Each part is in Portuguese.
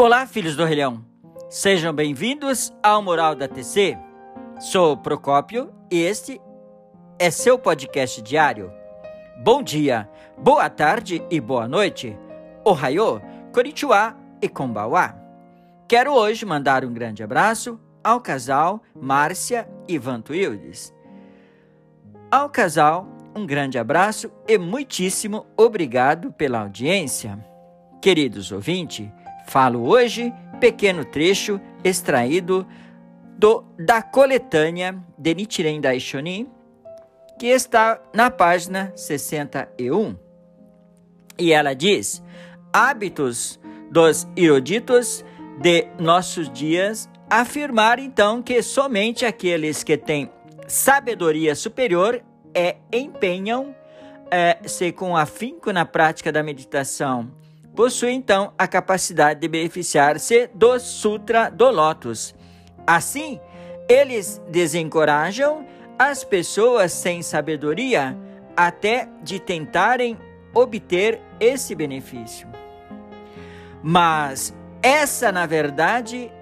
Olá, filhos do Relhão. Sejam bem-vindos ao Moral da TC. Sou Procópio e este é seu podcast diário. Bom dia, boa tarde e boa noite. Ohayô, konnichiwa e konbawa. Quero hoje mandar um grande abraço ao casal Márcia e Vantuildes. Ao casal, um grande abraço e muitíssimo obrigado pela audiência. Queridos ouvintes, falo hoje pequeno trecho extraído do, da coletânea de Nichiren Daishonin, que está na página 61. E ela diz: hábitos dos eruditos de nossos dias afirmar então que somente aqueles que têm sabedoria superior é, empenham é, se com afinco na prática da meditação. Possui então a capacidade de beneficiar-se do Sutra do Lótus. Assim, eles desencorajam as pessoas sem sabedoria até de tentarem obter esse benefício. Mas essa, na verdade,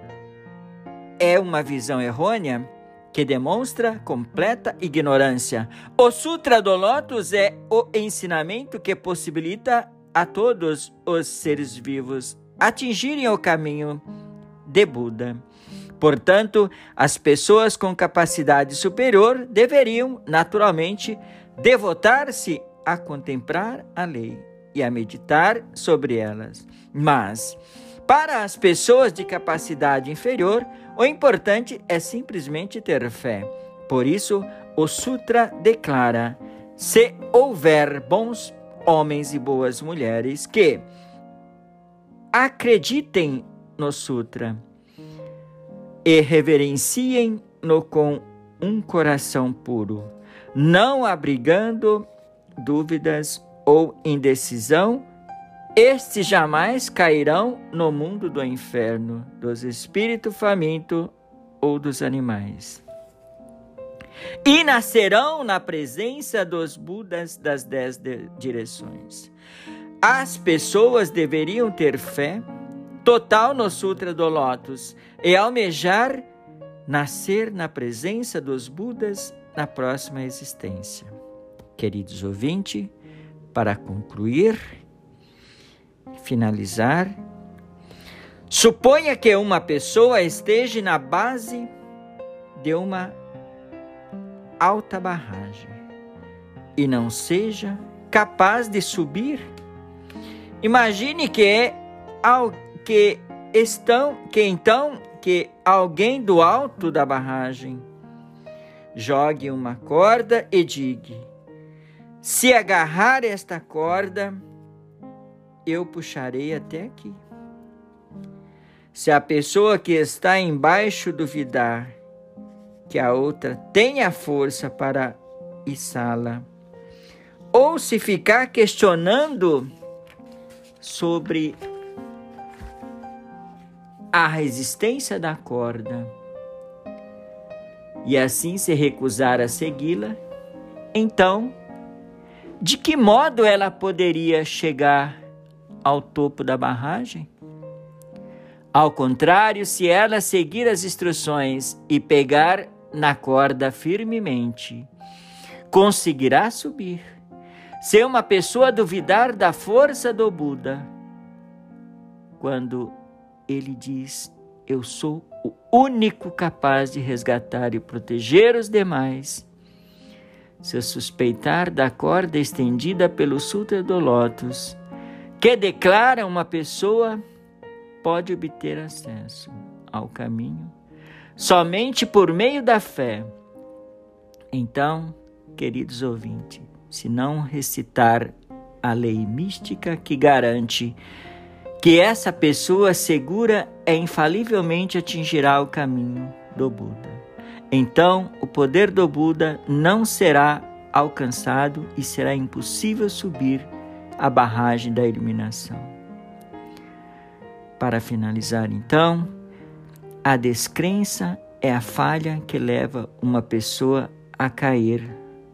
é uma visão errônea que demonstra completa ignorância. O Sutra do Lótus é o ensinamento que possibilita a todos os seres vivos atingirem o caminho de Buda. Portanto, as pessoas com capacidade superior deveriam, naturalmente, devotar-se a contemplar a lei e a meditar sobre elas. Mas, para as pessoas de capacidade inferior, o importante é simplesmente ter fé. Por isso, o Sutra declara: se houver bons homens e boas mulheres que acreditem no Sutra e reverenciem-no com um coração puro, não abrigando dúvidas ou indecisão estes jamais cairão no mundo do inferno, dos espíritos famintos ou dos animais. E nascerão na presença dos Budas das dez direções. As pessoas deveriam ter fé total no Sutra do Lótus e almejar nascer na presença dos Budas na próxima existência. Queridos ouvintes, para concluir, finalizar, suponha que uma pessoa esteja na base de uma alta barragem e não seja capaz de subir. Imagine que é que estão que então que alguém do alto da barragem jogue uma corda e diga: se agarrar esta corda, eu puxarei até aqui. Se a pessoa que está embaixo duvidar que a outra tenha força para içá-la, ou se ficar questionando sobre a resistência da corda e assim se recusar a segui-la, então, de que modo ela poderia chegar ao topo da barragem? Ao contrário, se ela seguir as instruções e pegar na corda firmemente, conseguirá subir. Se uma pessoa duvidar da força do Buda, quando ele diz: Eu sou o único capaz de resgatar e proteger os demais. Se suspeitar da corda estendida pelo Sutra do Lótus, que declara uma pessoa pode obter acesso ao caminho somente por meio da fé. Então, queridos ouvintes, se não recitar a lei mística que garante que essa pessoa segura e infalivelmente atingirá o caminho do Buda. Então, o poder do Buda não será alcançado e será impossível subir a barragem da iluminação. Para finalizar, então, a descrença é a falha que leva uma pessoa a cair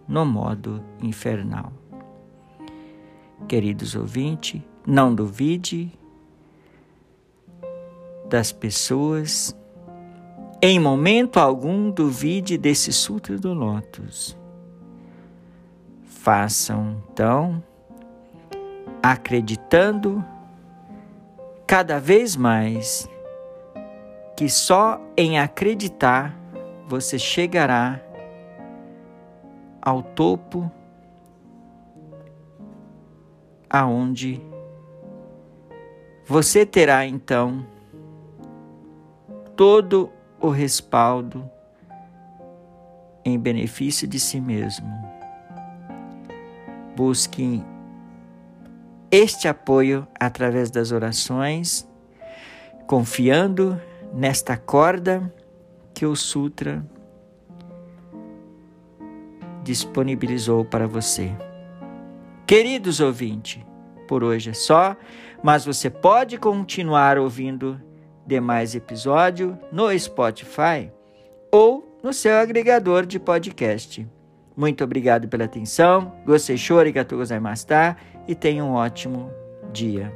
no modo infernal. Queridos ouvintes, não duvide das pessoas, em momento algum duvide desse Sutra do Lótus. Façam, então, acreditando cada vez mais que só em acreditar você chegará ao topo aonde você terá então todo o respaldo em benefício de si mesmo. Busque este apoio através das orações, confiando nesta corda que o Sutra disponibilizou para você. Queridos ouvintes, por hoje é só, mas você pode continuar ouvindo demais episódios no Spotify ou no seu agregador de podcast. Muito obrigado pela atenção. Gostei, chore, gato gozaimasu, e tenha um ótimo dia.